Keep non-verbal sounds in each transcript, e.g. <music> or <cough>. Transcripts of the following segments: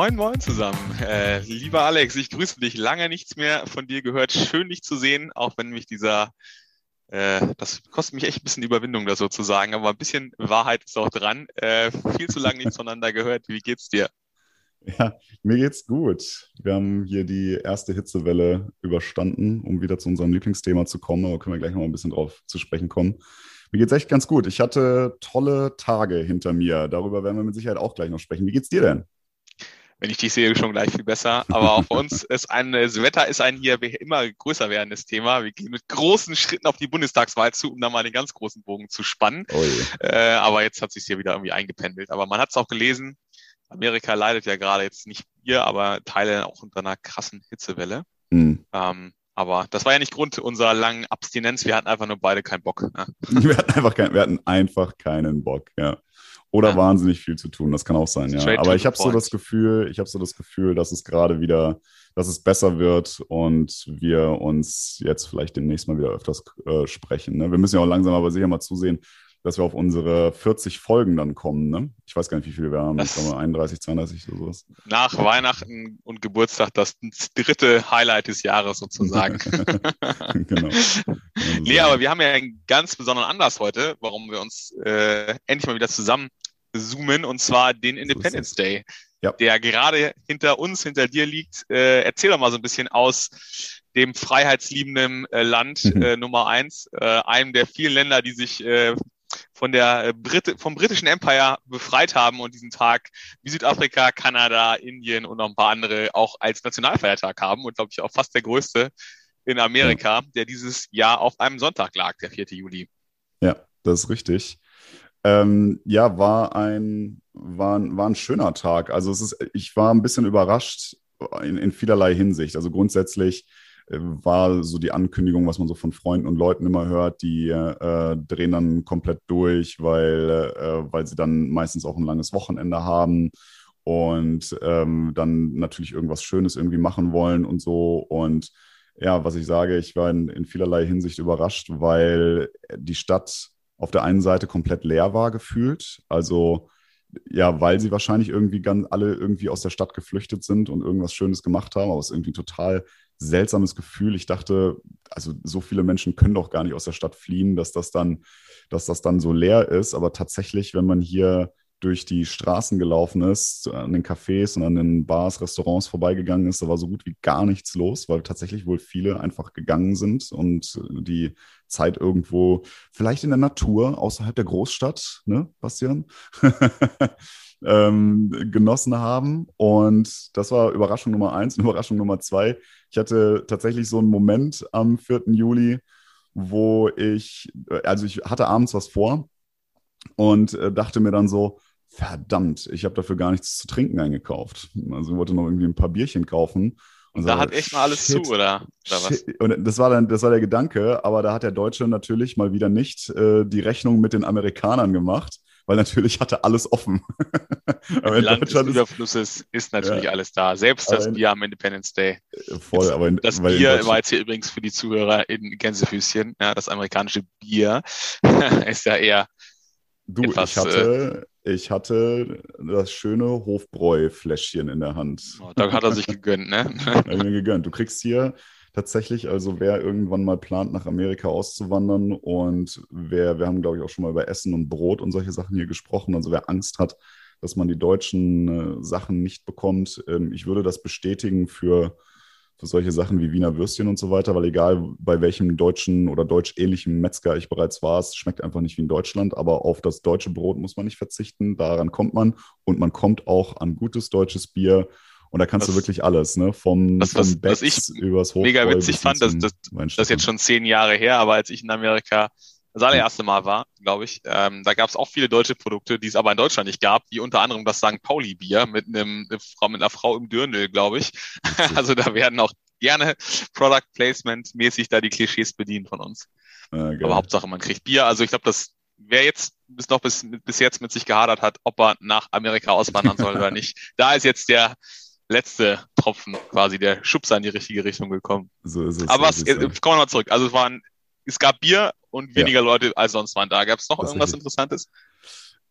Moin, moin zusammen. Äh, lieber Alex, ich grüße dich. Lange nichts mehr von dir gehört. Schön, dich zu sehen, auch wenn mich dieser, äh, das kostet mich echt ein bisschen Überwindung, das sozusagen, aber ein bisschen Wahrheit ist auch dran. Äh, viel zu lange nichts voneinander gehört. Wie geht's dir? Ja, mir geht's gut. Wir haben hier die erste Hitzewelle überstanden, um wieder zu unserem Lieblingsthema zu kommen, aber können wir gleich noch mal ein bisschen drauf zu sprechen kommen. Mir geht's echt ganz gut. Ich hatte tolle Tage hinter mir. Darüber werden wir mit Sicherheit auch gleich noch sprechen. Wie geht's dir denn? Wenn ich dich sehe, schon gleich viel besser. Aber auch bei uns ist ein, das Wetter ist ein hier immer größer werdendes Thema. Wir gehen mit großen Schritten auf die Bundestagswahl zu, um da mal den ganz großen Bogen zu spannen. Oh äh, aber jetzt hat sich hier wieder irgendwie eingependelt. Aber man hat es auch gelesen. Amerika leidet ja gerade jetzt nicht hier, aber Teile auch unter einer krassen Hitzewelle. Mhm. Ähm, aber das war ja nicht Grund unserer langen Abstinenz. Wir hatten einfach nur beide keinen Bock. Ne? <laughs> Wir, hatten einfach kein, wir hatten einfach keinen Bock, ja. Oder ja. wahnsinnig viel zu tun, das kann auch sein, ja. Aber ich habe so das Gefühl, ich habe so das Gefühl, dass es gerade wieder, dass es besser wird und wir uns jetzt vielleicht demnächst mal wieder öfters äh, sprechen. Ne? Wir müssen ja auch langsam aber sicher mal zusehen, dass wir auf unsere 40 Folgen dann kommen. Ne? Ich weiß gar nicht, wie viele wir haben. Das ich glaube 31, 32 oder sowas. Nach Weihnachten und Geburtstag das dritte Highlight des Jahres sozusagen. <laughs> <laughs> genau. nee, aber wir haben ja einen ganz besonderen Anlass heute, warum wir uns äh, endlich mal wieder zusammen zoomen, und zwar den Independence Day, ja. der gerade hinter uns, hinter dir liegt. Äh, erzähl doch mal so ein bisschen aus dem freiheitsliebenden äh, Land mhm. äh, Nummer eins, äh, einem der vielen Länder, die sich äh, von der äh, Brit vom britischen Empire befreit haben und diesen Tag wie Südafrika, Kanada, Indien und noch ein paar andere auch als Nationalfeiertag haben und glaube ich auch fast der größte in Amerika, der dieses Jahr auf einem Sonntag lag, der 4. Juli. Ja, das ist richtig. Ähm, ja, war ein, war, ein, war ein schöner Tag. Also es ist, ich war ein bisschen überrascht in, in vielerlei Hinsicht. Also grundsätzlich war so die Ankündigung, was man so von Freunden und Leuten immer hört, die äh, drehen dann komplett durch, weil, äh, weil sie dann meistens auch ein langes Wochenende haben und ähm, dann natürlich irgendwas Schönes irgendwie machen wollen und so. Und ja, was ich sage, ich war in, in vielerlei Hinsicht überrascht, weil die Stadt auf der einen Seite komplett leer war gefühlt. Also ja, weil sie wahrscheinlich irgendwie ganz alle irgendwie aus der Stadt geflüchtet sind und irgendwas Schönes gemacht haben, aber es irgendwie total seltsames Gefühl. Ich dachte, also so viele Menschen können doch gar nicht aus der Stadt fliehen, dass das dann, dass das dann so leer ist. Aber tatsächlich, wenn man hier durch die Straßen gelaufen ist, an den Cafés und an den Bars, Restaurants vorbeigegangen ist, da war so gut wie gar nichts los, weil tatsächlich wohl viele einfach gegangen sind und die Zeit irgendwo, vielleicht in der Natur, außerhalb der Großstadt, ne, Bastian? <laughs> ähm, genossen haben. Und das war Überraschung Nummer eins. Und <laughs> Überraschung Nummer zwei, ich hatte tatsächlich so einen Moment am 4. Juli, wo ich, also ich hatte abends was vor und äh, dachte mir dann so, verdammt, ich habe dafür gar nichts zu trinken eingekauft. Also ich wollte noch irgendwie ein paar Bierchen kaufen. Und, und da hat echt mal alles shit, zu, oder? oder was? Und das war dann, das war der Gedanke, aber da hat der Deutsche natürlich mal wieder nicht äh, die Rechnung mit den Amerikanern gemacht weil natürlich hatte alles offen. <laughs> aber in Land Deutschland des Überflusses ist natürlich ja. alles da. Selbst das in, Bier am Independence Day. Äh, voll, jetzt, aber in, das Bier war jetzt hier übrigens für die Zuhörer in Gänsefüßchen. Ja, das amerikanische Bier <laughs> ist ja eher Du, etwas, ich hatte, äh, ich hatte das schöne Hofbräu-Fläschchen in der Hand. Oh, da hat er sich gegönnt, ne? <laughs> hat mir gegönnt. Du kriegst hier tatsächlich. Also wer irgendwann mal plant, nach Amerika auszuwandern und wer, wir haben, glaube ich, auch schon mal über Essen und Brot und solche Sachen hier gesprochen. Also wer Angst hat, dass man die deutschen äh, Sachen nicht bekommt, ähm, ich würde das bestätigen für, für solche Sachen wie Wiener Würstchen und so weiter, weil egal bei welchem deutschen oder deutsch-ähnlichen Metzger ich bereits war, es schmeckt einfach nicht wie in Deutschland, aber auf das deutsche Brot muss man nicht verzichten, daran kommt man. Und man kommt auch an gutes deutsches Bier. Und da kannst das, du wirklich alles, ne? Vom, das, was, vom was ich übers Hochbräu mega witzig fand, das, das, das ist jetzt schon zehn Jahre her, aber als ich in Amerika das allererste Mal war, glaube ich, ähm, da gab es auch viele deutsche Produkte, die es aber in Deutschland nicht gab, wie unter anderem das St. Pauli-Bier mit einem mit einer Frau im Dürndl, glaube ich. <laughs> also da werden auch gerne Product Placement mäßig da die Klischees bedient von uns. Ah, aber Hauptsache man kriegt Bier. Also ich glaube, das wer jetzt bis noch bis, bis jetzt mit sich gehadert hat, ob er nach Amerika auswandern soll oder <laughs> nicht, da ist jetzt der letzte Tropfen quasi der Schubser in die richtige Richtung gekommen. So ist es. Aber was, äh, kommen wir mal zurück. Also es waren, es gab Bier und weniger ja. Leute als sonst waren da. Gab es noch das irgendwas Interessantes?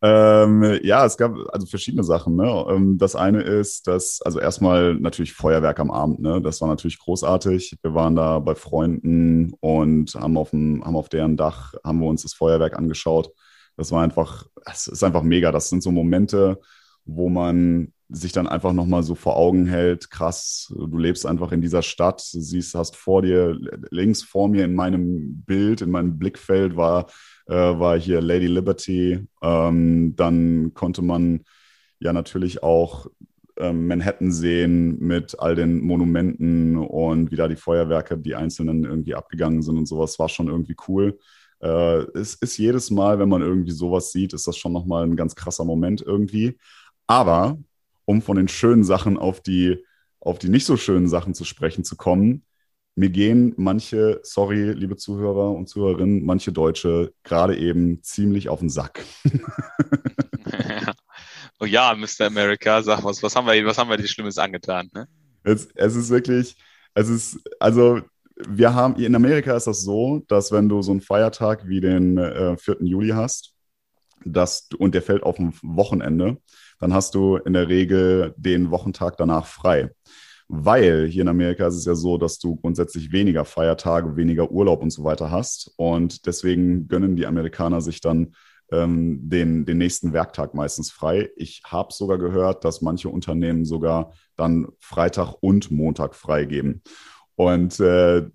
Ähm, ja, es gab also verschiedene Sachen. Ne? Ähm, das eine ist, dass, also erstmal natürlich Feuerwerk am Abend. Ne? Das war natürlich großartig. Wir waren da bei Freunden und haben auf, dem, haben auf deren Dach, haben wir uns das Feuerwerk angeschaut. Das war einfach, es ist einfach mega. Das sind so Momente, wo man sich dann einfach nochmal so vor Augen hält, krass, du lebst einfach in dieser Stadt, siehst, hast vor dir, links vor mir in meinem Bild, in meinem Blickfeld war äh, war hier Lady Liberty. Ähm, dann konnte man ja natürlich auch ähm, Manhattan sehen mit all den Monumenten und wie da die Feuerwerke, die einzelnen irgendwie abgegangen sind und sowas, war schon irgendwie cool. Äh, es ist jedes Mal, wenn man irgendwie sowas sieht, ist das schon nochmal ein ganz krasser Moment irgendwie. Aber um von den schönen Sachen auf die, auf die nicht so schönen Sachen zu sprechen zu kommen, mir gehen manche, sorry, liebe Zuhörer und Zuhörerinnen, manche Deutsche gerade eben ziemlich auf den Sack. <laughs> oh ja, Mr. America, sag was, was haben wir, was haben wir dir Schlimmes angetan? Ne? Es, es ist wirklich, es ist, also wir haben, in Amerika ist das so, dass wenn du so einen Feiertag wie den äh, 4. Juli hast, dass, und der fällt auf ein Wochenende, dann hast du in der Regel den Wochentag danach frei weil hier in Amerika ist es ja so, dass du grundsätzlich weniger Feiertage, weniger Urlaub und so weiter hast. Und deswegen gönnen die Amerikaner sich dann ähm, den, den nächsten Werktag meistens frei. Ich habe sogar gehört, dass manche Unternehmen sogar dann Freitag und Montag freigeben. Und äh,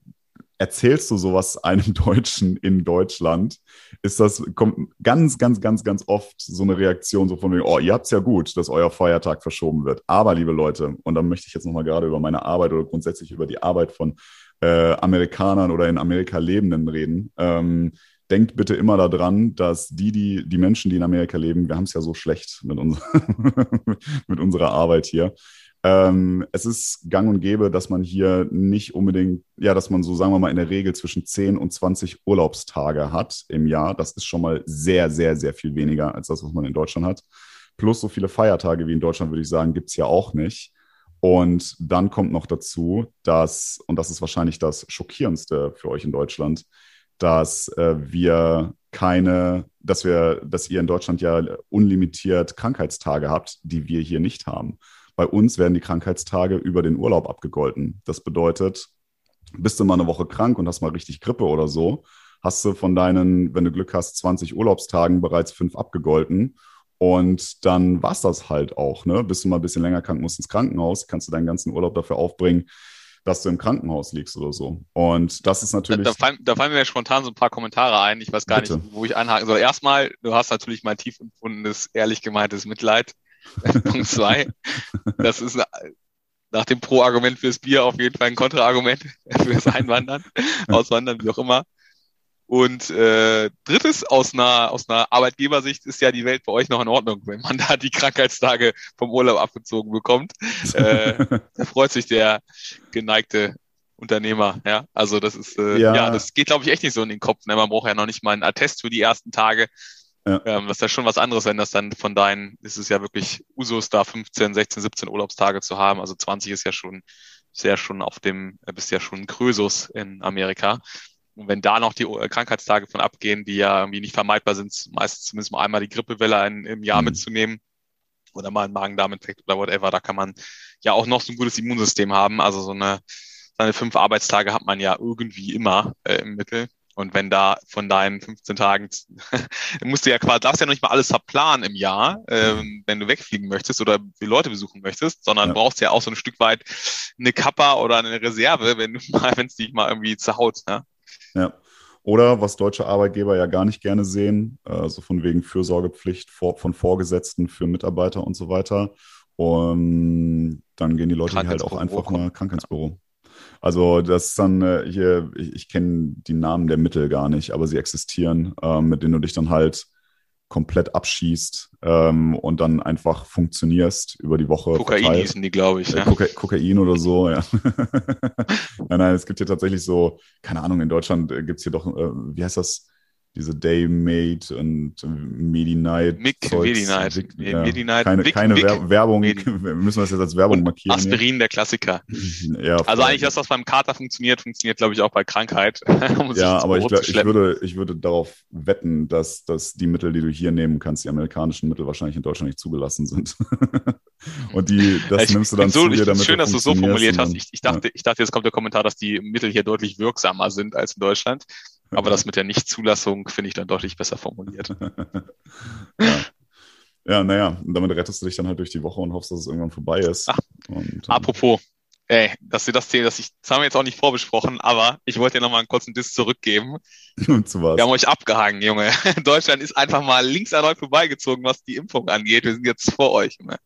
erzählst du sowas einem <laughs> Deutschen in Deutschland, ist das, kommt ganz, ganz, ganz, ganz oft so eine Reaktion so von wegen, oh, ihr habt's ja gut, dass euer Feiertag verschoben wird. Aber, liebe Leute, und da möchte ich jetzt nochmal gerade über meine Arbeit oder grundsätzlich über die Arbeit von äh, Amerikanern oder in Amerika Lebenden reden. Ähm, denkt bitte immer daran, dass die, die, die Menschen, die in Amerika leben, wir haben es ja so schlecht mit, uns, <laughs> mit unserer Arbeit hier. Ähm, es ist gang und gäbe, dass man hier nicht unbedingt, ja, dass man so, sagen wir mal, in der Regel zwischen 10 und 20 Urlaubstage hat im Jahr. Das ist schon mal sehr, sehr, sehr viel weniger als das, was man in Deutschland hat. Plus so viele Feiertage wie in Deutschland, würde ich sagen, gibt es ja auch nicht. Und dann kommt noch dazu, dass, und das ist wahrscheinlich das Schockierendste für euch in Deutschland, dass äh, wir keine, dass wir, dass ihr in Deutschland ja unlimitiert Krankheitstage habt, die wir hier nicht haben. Bei uns werden die Krankheitstage über den Urlaub abgegolten. Das bedeutet, bist du mal eine Woche krank und hast mal richtig Grippe oder so, hast du von deinen, wenn du Glück hast, 20 Urlaubstagen bereits fünf abgegolten. Und dann war es das halt auch. Ne? Bist du mal ein bisschen länger krank, musst ins Krankenhaus, kannst du deinen ganzen Urlaub dafür aufbringen, dass du im Krankenhaus liegst oder so. Und das ist natürlich. Da, da, fallen, da fallen, mir spontan so ein paar Kommentare ein. Ich weiß gar Bitte. nicht, wo ich einhaken soll. Erstmal, du hast natürlich mein tief empfundenes, ehrlich gemeintes Mitleid <laughs> Punkt zwei. Das ist nach dem Pro-Argument fürs Bier auf jeden Fall ein Kontra-Argument <laughs> fürs Einwandern, <laughs> Auswandern, wie auch immer. Und äh, drittes, aus einer, aus einer Arbeitgebersicht ist ja die Welt bei euch noch in Ordnung, wenn man da die Krankheitstage vom Urlaub abgezogen bekommt. Äh, da freut sich der geneigte Unternehmer, ja. Also das ist, äh, ja. ja das geht, glaube ich, echt nicht so in den Kopf. Ne? Man braucht ja noch nicht mal einen Attest für die ersten Tage. Ja. Ähm, das ist ja schon was anderes, wenn das dann von deinen, ist es ja wirklich Usus, da 15, 16, 17 Urlaubstage zu haben. Also 20 ist ja schon sehr schon auf dem, äh, bist ja schon Krösus in Amerika. Und wenn da noch die äh, Krankheitstage von abgehen, die ja irgendwie nicht vermeidbar sind, meistens zumindest mal einmal die Grippewelle ein, im Jahr mhm. mitzunehmen oder mal einen Magen-Darm-Infekt oder whatever, da kann man ja auch noch so ein gutes Immunsystem haben. Also so eine, seine fünf Arbeitstage hat man ja irgendwie immer äh, im Mittel. Und wenn da von deinen 15 Tagen, <laughs> musst du ja quasi, darfst ja noch nicht mal alles verplanen im Jahr, ähm, wenn du wegfliegen möchtest oder die Leute besuchen möchtest, sondern ja. brauchst ja auch so ein Stück weit eine Kappa oder eine Reserve, wenn du <laughs> mal, wenn es dich mal irgendwie zerhaut. Ne? Ja. Oder was deutsche Arbeitgeber ja gar nicht gerne sehen, also von wegen Fürsorgepflicht von Vorgesetzten für Mitarbeiter und so weiter. Und dann gehen die Leute halt auch einfach mal krank ins Büro. Also das ist dann äh, hier, ich, ich kenne die Namen der Mittel gar nicht, aber sie existieren, äh, mit denen du dich dann halt komplett abschießt ähm, und dann einfach funktionierst über die Woche. Kokain verteilt. hießen die, glaube ich. Äh, ja. Koka Kokain oder so, ja. <laughs> nein, nein, es gibt hier tatsächlich so, keine Ahnung, in Deutschland äh, gibt es hier doch, äh, wie heißt das? Diese Daymate und Medi-Night. Mick Medi-Night. Ja, Medi-Night. Keine, Vic, keine Vic, Werbung. Medi. <laughs> Wir müssen das jetzt als Werbung markieren. Aspirin, hier. der Klassiker. <laughs> Ja, also eigentlich das, was beim Kater funktioniert, funktioniert, glaube ich, auch bei Krankheit. <laughs> um ja, aber ich, ich, würde, ich würde darauf wetten, dass, dass die Mittel, die du hier nehmen kannst, die amerikanischen Mittel wahrscheinlich in Deutschland nicht zugelassen sind. und die, das ich, nimmst du dann so, zu dir, damit Schön, dass du es so formuliert hast. Ich, ich, dachte, ja. ich dachte, jetzt kommt der Kommentar, dass die Mittel hier deutlich wirksamer sind als in Deutschland. Aber das mit der Nichtzulassung finde ich dann deutlich besser formuliert. <laughs> ja. Ja, naja, damit rettest du dich dann halt durch die Woche und hoffst, dass es irgendwann vorbei ist. Ach, und, ähm, apropos, ey, dass wir das Thema, ich, das haben wir jetzt auch nicht vorbesprochen, aber ich wollte dir nochmal einen kurzen Diss zurückgeben. <laughs> Und zu was? Wir haben euch abgehangen, Junge. <laughs> Deutschland ist einfach mal links an euch vorbeigezogen, was die Impfung angeht. Wir sind jetzt vor euch, Junge.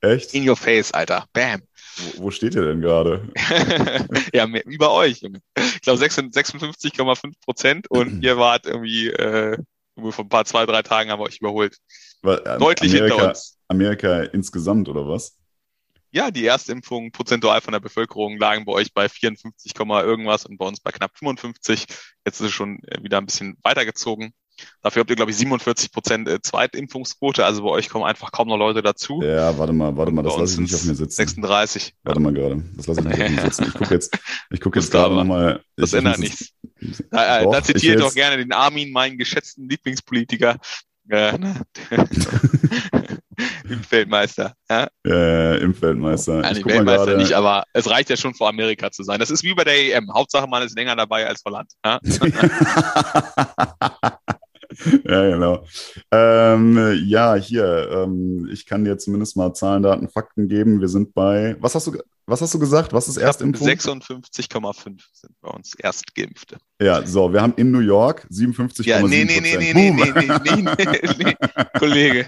Echt? In your face, Alter. Bam. Wo, wo steht ihr denn gerade? <laughs> ja, mehr, über euch. Ich glaube 56,5 Prozent und <clears throat> ihr wart irgendwie äh, vor ein paar, zwei, drei Tagen haben wir euch überholt. Weil, äh, Deutlich Amerika, hinter uns. Amerika insgesamt oder was? Ja, die Erstimpfungen prozentual von der Bevölkerung lagen bei euch bei 54, irgendwas und bei uns bei knapp 55. Jetzt ist es schon äh, wieder ein bisschen weitergezogen. Dafür habt ihr, glaube ich, 47 Prozent äh, Zweitimpfungsquote. Also bei euch kommen einfach kaum noch Leute dazu. Ja, warte mal, warte mal, das lasse ich nicht auf mir sitzen. 36. Warte mal gerade, das lasse ich nicht auf mir sitzen. Ich gucke jetzt, ich gucke jetzt gerade nochmal. Das ich, ändert nichts. Da, äh, doch, da zitiere ich doch gerne den Armin, meinen geschätzten Lieblingspolitiker. Äh, <laughs> ne? <laughs> Impfweltmeister. Ja? Äh, Impfweltmeister. Nein, Weltmeister nicht, aber es reicht ja schon vor Amerika zu sein. Das ist wie bei der EM. Hauptsache man ist länger dabei als Holland. Ja? <laughs> <laughs> ja, genau. Ähm, ja, hier, ähm, ich kann dir zumindest mal Zahlen, Daten, Fakten geben. Wir sind bei, was hast du, was hast du gesagt? Was ist Erstimpfung? 56,5 sind bei uns Erstgeimpfte. Ja, so, wir haben in New York 57,7 ja, nee, nee, nee, nee, nee, nee, nee, nee, nee, Kollege.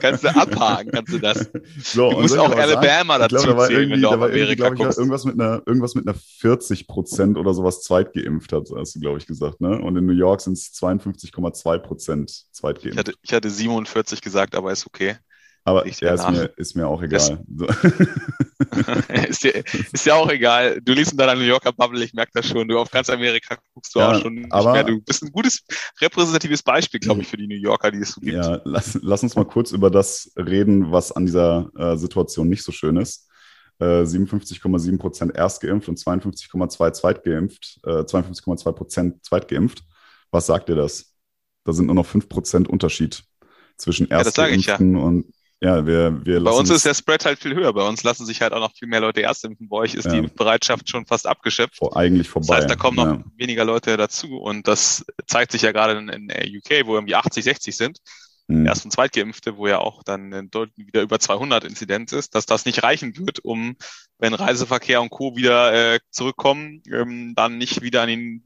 kannst du abhaken, kannst du das. So, du musst auch Alabama sagen, dazu glaub, da war zählen, wenn du auf Amerika ich, guckst. Irgendwas mit, einer, irgendwas mit einer 40 Prozent oder sowas zweitgeimpft hat, hast du, glaube ich, gesagt. Ne? Und in New York sind es 52,2 Prozent zweitgeimpft. Ich hatte, ich hatte 47 gesagt, aber ist okay. Aber ja, ist, mir, ist mir auch egal. <laughs> ist, dir, ist dir auch egal. Du liest in deiner New Yorker Bubble, ich merke das schon. Du auf ganz Amerika guckst du ja, auch schon nicht aber, mehr. Du bist ein gutes repräsentatives Beispiel, glaube ich, für die New Yorker, die es so gibt. Ja, lass, lass uns mal kurz über das reden, was an dieser äh, Situation nicht so schön ist. Äh, 57,7 Prozent erstgeimpft und 52,2 zweitgeimpft, äh, 52,2 Prozent zweitgeimpft. Was sagt dir das? Da sind nur noch 5 Prozent Unterschied zwischen Erstgeimpften ja, ja. und ja, wir, wir Bei uns ist der Spread halt viel höher. Bei uns lassen sich halt auch noch viel mehr Leute erst impfen. Bei euch ist ja. die Bereitschaft schon fast abgeschöpft. Vor, eigentlich vorbei. Das heißt, da kommen noch ja. weniger Leute dazu. Und das zeigt sich ja gerade in, in UK, wo irgendwie 80, 60 sind. Mhm. Erst- und Zweitgeimpfte, wo ja auch dann wieder über 200 Inzidenz ist, dass das nicht reichen wird, um, wenn Reiseverkehr und Co. wieder äh, zurückkommen, ähm, dann nicht wieder an die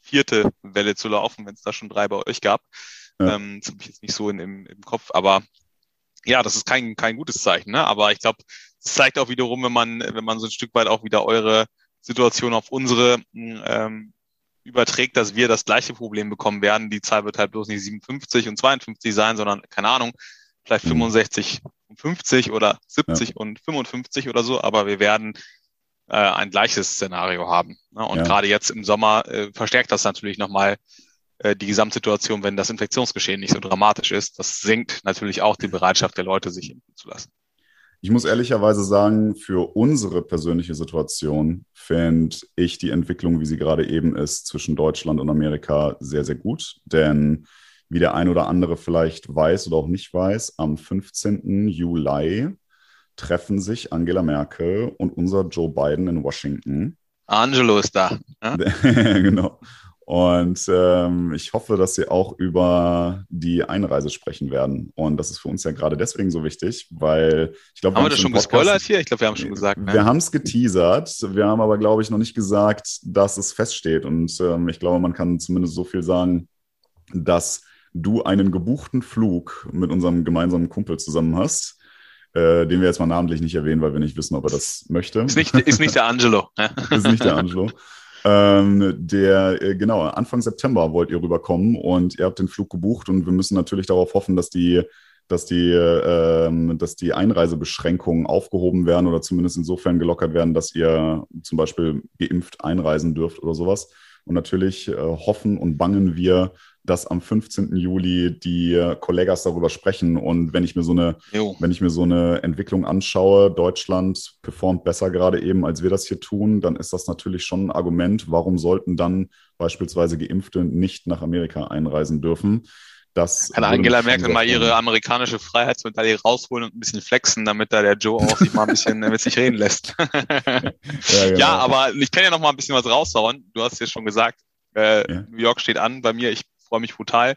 vierte Welle zu laufen, wenn es da schon drei bei euch gab. Ja. Ähm, das habe ich jetzt nicht so in, im, im Kopf, aber ja, das ist kein, kein gutes Zeichen, ne? Aber ich glaube, es zeigt auch wiederum, wenn man, wenn man so ein Stück weit auch wieder eure Situation auf unsere ähm, überträgt, dass wir das gleiche Problem bekommen werden. Die Zahl wird halt bloß nicht 57 und 52 sein, sondern, keine Ahnung, vielleicht 65 mhm. und 50 oder 70 ja. und 55 oder so, aber wir werden äh, ein gleiches Szenario haben. Ne? Und ja. gerade jetzt im Sommer äh, verstärkt das natürlich nochmal äh, die Gesamtsituation, wenn das Infektionsgeschehen nicht so dramatisch ist. Das senkt natürlich auch die Bereitschaft der Leute, sich impfen zu lassen. Ich muss ehrlicherweise sagen, für unsere persönliche Situation fände ich die Entwicklung, wie sie gerade eben ist, zwischen Deutschland und Amerika sehr, sehr gut. Denn wie der ein oder andere vielleicht weiß oder auch nicht weiß, am 15. Juli treffen sich Angela Merkel und unser Joe Biden in Washington. Angelo ist da. Ja? <laughs> genau. Und ähm, ich hoffe, dass Sie auch über die Einreise sprechen werden. Und das ist für uns ja gerade deswegen so wichtig, weil ich glaube. Haben wir das schon Podcast, gespoilert hier? Ich glaube, wir haben schon gesagt. Ne? Wir haben es geteasert. Wir haben aber, glaube ich, noch nicht gesagt, dass es feststeht. Und ähm, ich glaube, man kann zumindest so viel sagen, dass du einen gebuchten Flug mit unserem gemeinsamen Kumpel zusammen hast. Äh, den wir jetzt mal namentlich nicht erwähnen, weil wir nicht wissen, ob er das möchte. Ist nicht, ist nicht der Angelo. ist nicht der Angelo. <laughs> Ähm, der, äh, genau, Anfang September wollt ihr rüberkommen und ihr habt den Flug gebucht und wir müssen natürlich darauf hoffen, dass die, dass die, ähm, dass die Einreisebeschränkungen aufgehoben werden oder zumindest insofern gelockert werden, dass ihr zum Beispiel geimpft einreisen dürft oder sowas. Und natürlich äh, hoffen und bangen wir, dass am 15. Juli die Kollegas darüber sprechen. Und wenn ich mir so eine, jo. wenn ich mir so eine Entwicklung anschaue, Deutschland performt besser gerade eben, als wir das hier tun, dann ist das natürlich schon ein Argument. Warum sollten dann beispielsweise Geimpfte nicht nach Amerika einreisen dürfen? Das Kann Angela Merkel mal ihre amerikanische Freiheitsmedaille rausholen und ein bisschen flexen, damit da der Joe auch sich mal ein bisschen mit sich reden lässt. <laughs> ja, genau. ja, aber ich kann ja noch mal ein bisschen was raushauen. Du hast ja schon gesagt, äh, ja. New York steht an bei mir. Ich freue mich brutal.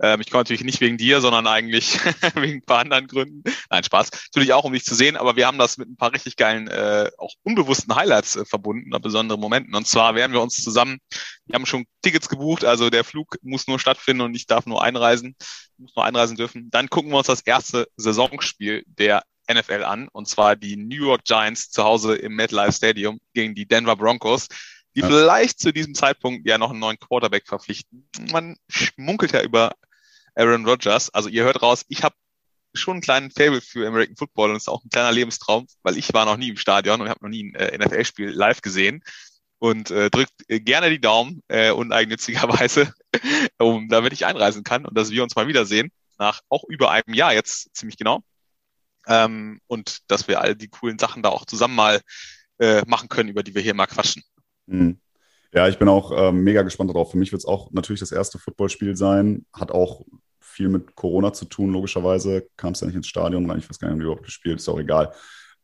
Ähm, ich komme natürlich nicht wegen dir, sondern eigentlich <laughs> wegen ein paar anderen Gründen. Nein, Spaß. Natürlich auch, um dich zu sehen, aber wir haben das mit ein paar richtig geilen, äh, auch unbewussten Highlights äh, verbunden, oder besonderen Momenten. Und zwar werden wir uns zusammen, wir haben schon Tickets gebucht, also der Flug muss nur stattfinden und ich darf nur einreisen, muss nur einreisen dürfen. Dann gucken wir uns das erste Saisonspiel der NFL an, und zwar die New York Giants zu Hause im MetLife Stadium gegen die Denver Broncos die ja. vielleicht zu diesem Zeitpunkt ja noch einen neuen Quarterback verpflichten. Man schmunkelt ja über Aaron Rodgers. Also ihr hört raus, ich habe schon einen kleinen Fable für American Football und es ist auch ein kleiner Lebenstraum, weil ich war noch nie im Stadion und habe noch nie ein äh, NFL-Spiel live gesehen und äh, drückt äh, gerne die Daumen äh, uneigennützigerweise, <laughs> um damit ich einreisen kann und dass wir uns mal wiedersehen nach auch über einem Jahr jetzt ziemlich genau ähm, und dass wir all die coolen Sachen da auch zusammen mal äh, machen können, über die wir hier mal quatschen. Mhm. Ja, ich bin auch äh, mega gespannt darauf. Für mich wird es auch natürlich das erste Footballspiel sein. Hat auch viel mit Corona zu tun, logischerweise. Kam es ja nicht ins Stadion rein. Ich weiß gar nicht, ob überhaupt gespielt ist auch egal.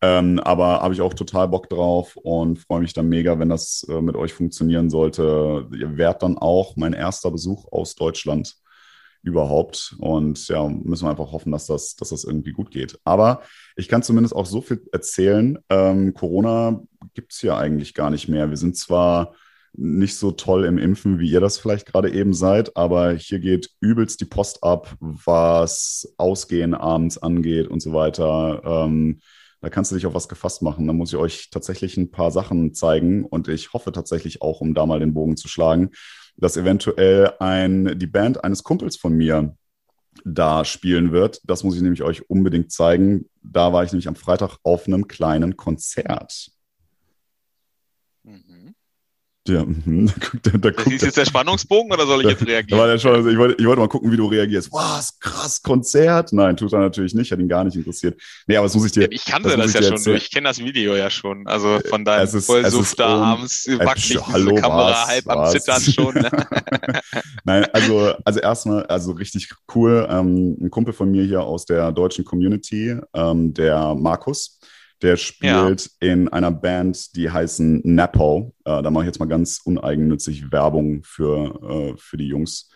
Ähm, aber habe ich auch total Bock drauf und freue mich dann mega, wenn das äh, mit euch funktionieren sollte. Ihr werdet dann auch mein erster Besuch aus Deutschland überhaupt. Und ja, müssen wir einfach hoffen, dass das, dass das irgendwie gut geht. Aber ich kann zumindest auch so viel erzählen. Ähm, Corona gibt es ja eigentlich gar nicht mehr. Wir sind zwar nicht so toll im Impfen, wie ihr das vielleicht gerade eben seid, aber hier geht übelst die Post ab, was Ausgehen abends angeht und so weiter. Ähm, da kannst du dich auf was gefasst machen. Da muss ich euch tatsächlich ein paar Sachen zeigen und ich hoffe tatsächlich auch, um da mal den Bogen zu schlagen, dass eventuell ein, die Band eines Kumpels von mir da spielen wird. Das muss ich nämlich euch unbedingt zeigen. Da war ich nämlich am Freitag auf einem kleinen Konzert. Ja, mhm. <laughs> da, da das ist jetzt der Spannungsbogen oder soll ich jetzt <laughs> reagieren? Schon, ich, wollte, ich wollte mal gucken, wie du reagierst. Was, krass, Konzert? Nein, tut er natürlich nicht, hat ihn gar nicht interessiert. Nee, aber das muss ich dir. Ich kannte das, das ja schon, erzählen. ich kenne das Video ja schon. Also von deinem Vollsuff da um, abends wackelt diese hallo, Kamera was, halb was. am Zittern schon. Ne? <laughs> Nein, also, also erstmal, also richtig cool. Ähm, ein Kumpel von mir hier aus der deutschen Community, ähm, der Markus, der spielt ja. in einer Band, die heißen Napo. Äh, da mache ich jetzt mal ganz uneigennützig Werbung für, äh, für die Jungs.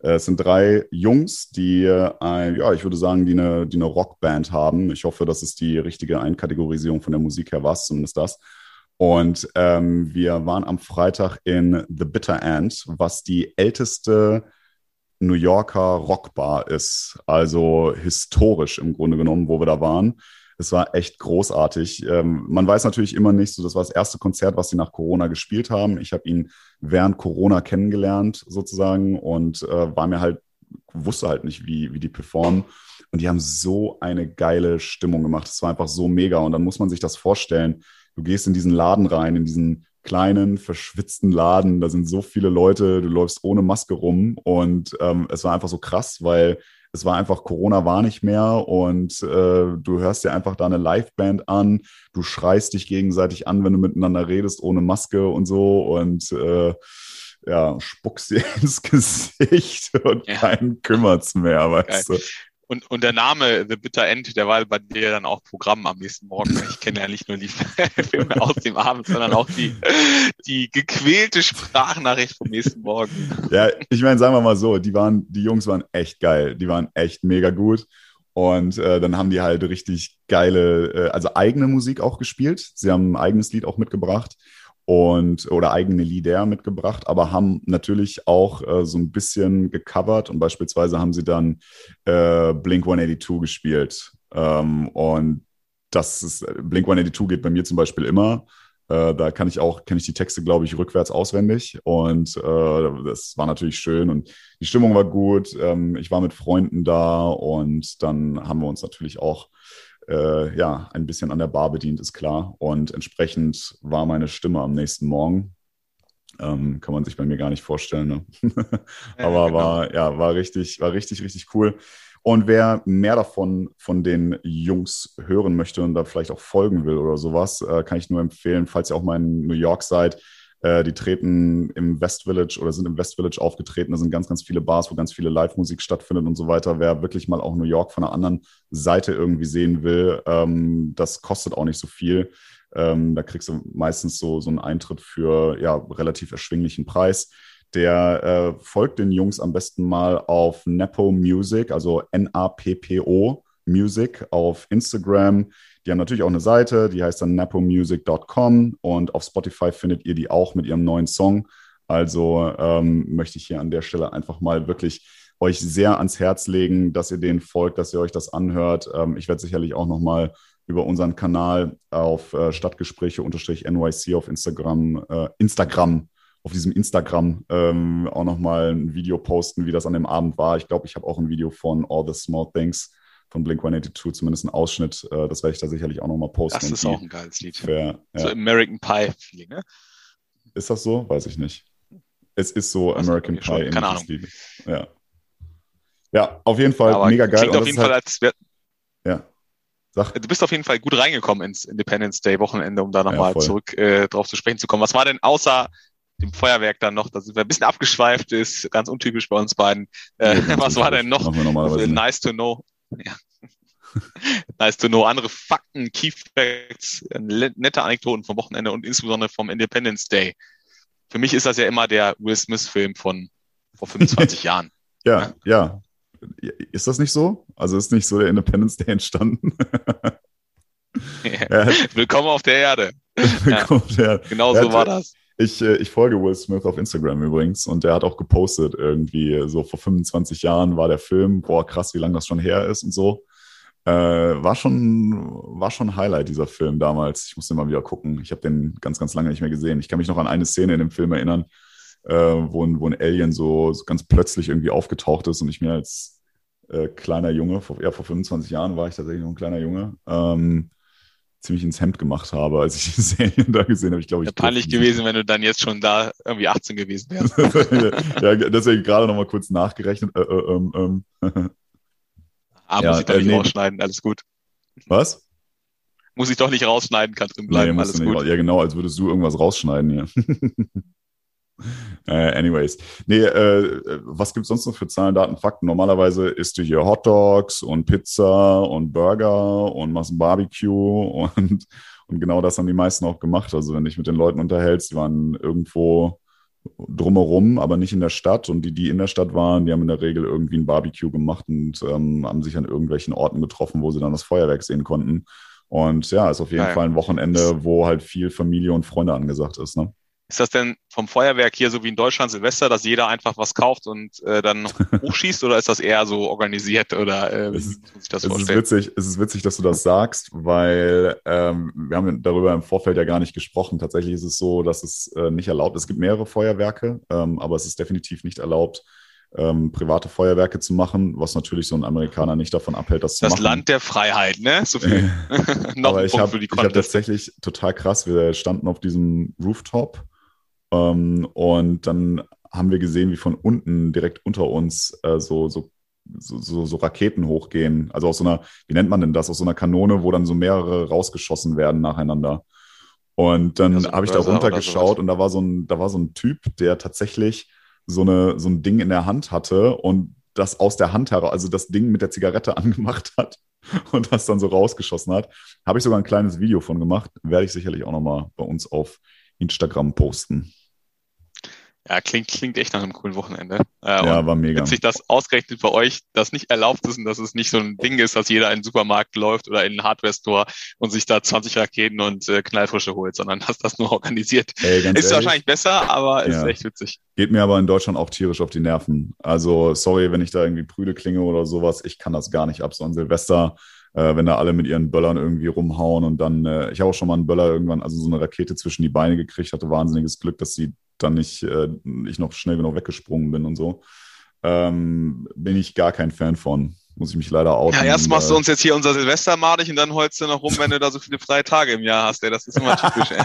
Äh, es sind drei Jungs, die, ein, ja, ich würde sagen, die eine, die eine Rockband haben. Ich hoffe, das ist die richtige Einkategorisierung von der Musik her, war es zumindest das. Und ähm, wir waren am Freitag in The Bitter End, was die älteste New Yorker Rockbar ist. Also historisch im Grunde genommen, wo wir da waren. Es war echt großartig. Ähm, man weiß natürlich immer nicht, so das war das erste Konzert, was sie nach Corona gespielt haben. Ich habe ihn während Corona kennengelernt sozusagen und äh, war mir halt, wusste halt nicht, wie, wie die performen. Und die haben so eine geile Stimmung gemacht. Es war einfach so mega. Und dann muss man sich das vorstellen. Du gehst in diesen Laden rein, in diesen kleinen, verschwitzten Laden. Da sind so viele Leute, du läufst ohne Maske rum. Und ähm, es war einfach so krass, weil es war einfach, Corona war nicht mehr und äh, du hörst dir einfach da eine Liveband an, du schreist dich gegenseitig an, wenn du miteinander redest, ohne Maske und so und äh, ja, spuckst <laughs> dir ins Gesicht und ja. keinen kümmert's mehr, weißt Geil. du. Und, und der Name The Bitter End, der war bei dir dann auch Programm am nächsten Morgen. Ich kenne ja nicht nur die <laughs> Filme aus dem Abend, sondern auch die, die gequälte Sprachnachricht vom nächsten Morgen. Ja, ich meine, sagen wir mal so, die waren, die Jungs waren echt geil. Die waren echt mega gut. Und äh, dann haben die halt richtig geile, äh, also eigene Musik auch gespielt. Sie haben ein eigenes Lied auch mitgebracht und oder eigene Lieder mitgebracht, aber haben natürlich auch äh, so ein bisschen gecovert und beispielsweise haben sie dann äh, Blink 182 gespielt. Ähm, und das ist Blink 182 geht bei mir zum Beispiel immer. Äh, da kann ich auch, kenne ich die Texte, glaube ich, rückwärts auswendig. Und äh, das war natürlich schön und die Stimmung war gut. Ähm, ich war mit Freunden da und dann haben wir uns natürlich auch äh, ja, ein bisschen an der Bar bedient, ist klar. Und entsprechend war meine Stimme am nächsten Morgen. Ähm, kann man sich bei mir gar nicht vorstellen. Ne? <laughs> Aber genau. war, ja, war richtig, war richtig, richtig cool. Und wer mehr davon von den Jungs hören möchte und da vielleicht auch folgen will oder sowas, äh, kann ich nur empfehlen, falls ihr auch mal in New York seid, äh, die treten im West Village oder sind im West Village aufgetreten. Da sind ganz, ganz viele Bars, wo ganz viele Live-Musik stattfindet und so weiter. Wer wirklich mal auch New York von einer anderen Seite irgendwie sehen will, ähm, das kostet auch nicht so viel. Ähm, da kriegst du meistens so, so einen Eintritt für ja, relativ erschwinglichen Preis. Der äh, folgt den Jungs am besten mal auf Nepo Music, also N-A-P-P-O Music auf Instagram. Die haben natürlich auch eine Seite, die heißt dann napomusic.com und auf Spotify findet ihr die auch mit ihrem neuen Song. Also ähm, möchte ich hier an der Stelle einfach mal wirklich euch sehr ans Herz legen, dass ihr denen folgt, dass ihr euch das anhört. Ähm, ich werde sicherlich auch noch mal über unseren Kanal auf äh, Stadtgespräche-NYC auf Instagram, äh, Instagram auf diesem Instagram ähm, auch nochmal ein Video posten, wie das an dem Abend war. Ich glaube, ich habe auch ein Video von All the Small Things von Blink 182, zumindest ein Ausschnitt. Äh, das werde ich da sicherlich auch nochmal posten. Das ist auch ein geiles Lied. Für, ja. So American Pie-Feeling, ne? Ist das so? Weiß ich nicht. Es ist so Was American Pie schon? Keine Ahnung. Lied. Ja. ja, auf jeden Fall Aber mega geil. Klingt auf jeden Fall, halt, als wär, ja. Sag. Du bist auf jeden Fall gut reingekommen ins Independence Day Wochenende, um da nochmal ja, zurück äh, drauf zu sprechen zu kommen. Was war denn außer dem Feuerwerk dann noch, da sind wir ein bisschen abgeschweift, ist ganz untypisch bei uns beiden. Äh, <laughs> was war denn noch? Nice to know. Ja. nice to know. Andere Fakten, Key Facts, nette Anekdoten vom Wochenende und insbesondere vom Independence Day. Für mich ist das ja immer der Will Smith-Film von vor 25 <laughs> Jahren. Ja, ja, ja. Ist das nicht so? Also ist nicht so der Independence Day entstanden? <laughs> <laughs> ja. Willkommen auf der Erde. Willkommen ja. der Erde. Genau so war das. Ich, äh, ich folge Will Smith auf Instagram übrigens und der hat auch gepostet irgendwie so vor 25 Jahren war der Film, boah krass, wie lange das schon her ist und so. Äh, war schon war schon Highlight dieser Film damals. Ich musste mal wieder gucken. Ich habe den ganz ganz lange nicht mehr gesehen. Ich kann mich noch an eine Szene in dem Film erinnern, äh, wo, ein, wo ein Alien so, so ganz plötzlich irgendwie aufgetaucht ist und ich mir als äh, kleiner Junge, vor, ja vor 25 Jahren war ich tatsächlich noch ein kleiner Junge, ähm, ziemlich ins Hemd gemacht habe, als ich die <laughs> Serie da gesehen habe. Ich glaube, ich. Peinlich gewesen, wenn du dann jetzt schon da irgendwie 18 gewesen wärst. <laughs> ja, deswegen gerade noch mal kurz nachgerechnet. Äh, äh, ähm. <laughs> ah, ja, muss ich doch äh, nicht nee. rausschneiden, alles gut. Was? Muss ich doch nicht rausschneiden, kann drin bleiben, nee, alles gut. ja, genau, als würdest du irgendwas rausschneiden hier. Äh, anyways. Nee, äh, was gibt's sonst noch für Zahlen, Daten, Fakten? Normalerweise isst du hier Hot Dogs und Pizza und Burger und machst ein Barbecue und, und genau das haben die meisten auch gemacht. Also wenn du dich mit den Leuten unterhältst, die waren irgendwo drumherum, aber nicht in der Stadt. Und die, die in der Stadt waren, die haben in der Regel irgendwie ein Barbecue gemacht und ähm, haben sich an irgendwelchen Orten getroffen, wo sie dann das Feuerwerk sehen konnten. Und ja, ist auf jeden ja, Fall ein Wochenende, wo halt viel Familie und Freunde angesagt ist. Ne? Ist das denn vom Feuerwerk hier so wie in Deutschland Silvester, dass jeder einfach was kauft und äh, dann <laughs> hochschießt oder ist das eher so organisiert oder äh, wie muss sich das es vorstellen? Ist witzig, es ist witzig, dass du das sagst, weil ähm, wir haben darüber im Vorfeld ja gar nicht gesprochen. Tatsächlich ist es so, dass es äh, nicht erlaubt ist. Es gibt mehrere Feuerwerke, ähm, aber es ist definitiv nicht erlaubt, ähm, private Feuerwerke zu machen, was natürlich so ein Amerikaner nicht davon abhält, das, das zu machen. Das Land der Freiheit, ne? So viel. <laughs> <laughs> Noch Aber ich habe hab tatsächlich total krass, wir standen auf diesem Rooftop und dann haben wir gesehen, wie von unten direkt unter uns äh, so, so, so, so, Raketen hochgehen. Also aus so einer, wie nennt man denn das? Aus so einer Kanone, wo dann so mehrere rausgeschossen werden nacheinander. Und dann ja, habe ich da runtergeschaut und da war so ein, da war so ein Typ, der tatsächlich so, eine, so ein Ding in der Hand hatte und das aus der Hand heraus, also das Ding mit der Zigarette <laughs> angemacht hat und das dann so rausgeschossen hat. Habe ich sogar ein kleines Video von gemacht. Werde ich sicherlich auch nochmal bei uns auf Instagram posten. Ja, klingt, klingt echt nach einem coolen Wochenende. Äh, ja, war mega. Witzig, dass ausgerechnet bei euch das nicht erlaubt ist und dass es nicht so ein Ding ist, dass jeder in den Supermarkt läuft oder in einen Hardware-Store und sich da 20 Raketen und äh, Knallfrische holt, sondern <laughs> dass das nur organisiert. Ey, ist ehrlich, wahrscheinlich besser, aber ist ja. echt witzig. Geht mir aber in Deutschland auch tierisch auf die Nerven. Also, sorry, wenn ich da irgendwie prüde klinge oder sowas. Ich kann das gar nicht ab. So ein Silvester äh, wenn da alle mit ihren Böllern irgendwie rumhauen und dann, äh, ich habe auch schon mal einen Böller irgendwann, also so eine Rakete zwischen die Beine gekriegt, hatte wahnsinniges Glück, dass sie dann nicht, äh, ich noch schnell genug weggesprungen bin und so. Ähm, bin ich gar kein Fan von. Muss ich mich leider outen. Ja, erst machst du uns jetzt hier unser Silvester madig und dann holst du noch rum, wenn du da so viele freie Tage im Jahr hast. Ey. Das ist immer typisch. Ey.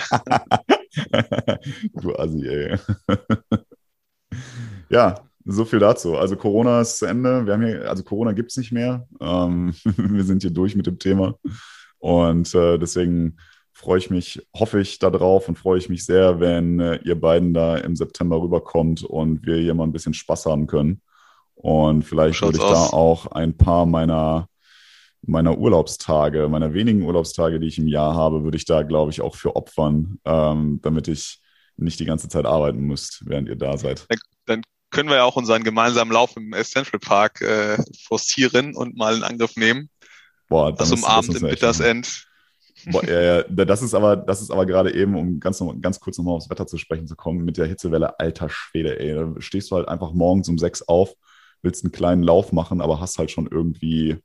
<laughs> du Assi, ey. <laughs> ja, so viel dazu. Also Corona ist zu Ende. Wir haben hier, also Corona gibt es nicht mehr. Ähm, <laughs> wir sind hier durch mit dem Thema. Und äh, deswegen freue ich mich, hoffe ich darauf und freue ich mich sehr, wenn äh, ihr beiden da im September rüberkommt und wir hier mal ein bisschen Spaß haben können. Und vielleicht würde ich aus. da auch ein paar meiner, meiner Urlaubstage, meiner wenigen Urlaubstage, die ich im Jahr habe, würde ich da, glaube ich, auch für opfern, ähm, damit ich nicht die ganze Zeit arbeiten muss, während ihr da seid. Dann können wir ja auch unseren gemeinsamen Lauf im Central Park äh, forcieren und mal in Angriff nehmen. Boah, dann also Abend im Bittersend. Boah, ja, ja, das ist aber, das ist aber gerade eben, um ganz, ganz kurz nochmal aufs Wetter zu sprechen zu kommen, mit der Hitzewelle, alter Schwede, ey. Da stehst du halt einfach morgens um sechs auf, willst einen kleinen Lauf machen, aber hast halt schon irgendwie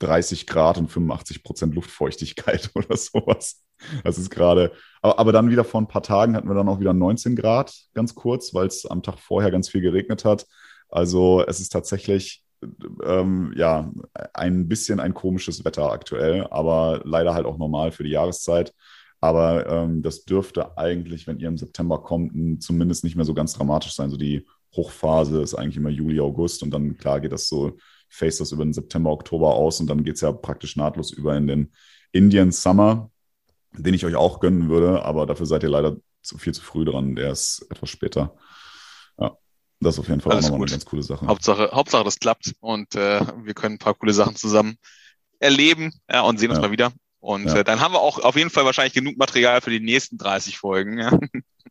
30 Grad und 85 Prozent Luftfeuchtigkeit <laughs> oder sowas. Das ist gerade, aber, aber dann wieder vor ein paar Tagen hatten wir dann auch wieder 19 Grad, ganz kurz, weil es am Tag vorher ganz viel geregnet hat. Also es ist tatsächlich ähm, ja ein bisschen ein komisches Wetter aktuell, aber leider halt auch normal für die Jahreszeit. Aber ähm, das dürfte eigentlich, wenn ihr im September kommt, zumindest nicht mehr so ganz dramatisch sein. So die Hochphase ist eigentlich immer Juli, August und dann klar geht das so, face das über den September, Oktober aus und dann geht es ja praktisch nahtlos über in den Indian Summer, den ich euch auch gönnen würde, aber dafür seid ihr leider zu viel zu früh dran. Der ist etwas später. Ja, das ist auf jeden Fall Alles auch nochmal eine ganz coole Sache. Hauptsache, Hauptsache das klappt und äh, wir können ein paar coole Sachen zusammen erleben ja, und sehen uns ja. mal wieder. Und ja. äh, dann haben wir auch auf jeden Fall wahrscheinlich genug Material für die nächsten 30 Folgen. Ja.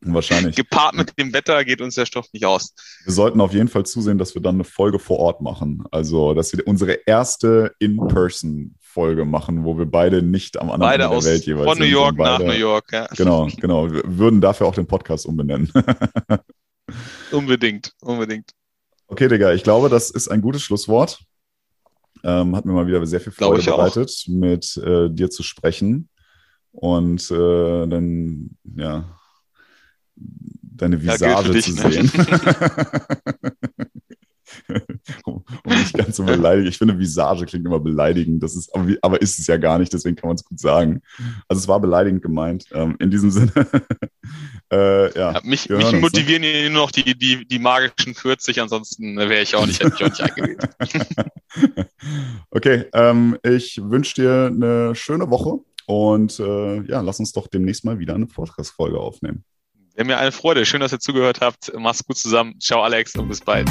Wahrscheinlich. Gepaart mit dem Wetter geht uns der Stoff nicht aus. Wir sollten auf jeden Fall zusehen, dass wir dann eine Folge vor Ort machen. Also, dass wir unsere erste In-Person-Folge machen, wo wir beide nicht am anderen beide Ende der Welt jeweils von sind. Von New York beide, nach New York, ja. Genau, genau. Wir würden dafür auch den Podcast umbenennen. <laughs> unbedingt, unbedingt. Okay, Digga, ich glaube, das ist ein gutes Schlusswort. Ähm, hat mir mal wieder sehr viel Freude bereitet, auch. mit äh, dir zu sprechen. Und äh, dann, ja, deine Visage ja, zu ne? sehen. um, <laughs> <laughs> um nicht ganz so beleidigen. Ich finde, Visage klingt immer beleidigend. Das ist, aber, aber ist es ja gar nicht, deswegen kann man es gut sagen. Also es war beleidigend gemeint. Ähm, in diesem Sinne. <laughs> äh, ja, ja, mich, mich motivieren ne? nur noch die, die, die magischen 40, ansonsten wäre ich auch nicht, hätte ich auch nicht eingewählt. <laughs> okay, ähm, ich wünsche dir eine schöne Woche und äh, ja, lass uns doch demnächst mal wieder eine Podcast-Folge aufnehmen. Wäre mir eine Freude. Schön, dass ihr zugehört habt. Mach's gut zusammen. Ciao, Alex, und bis bald.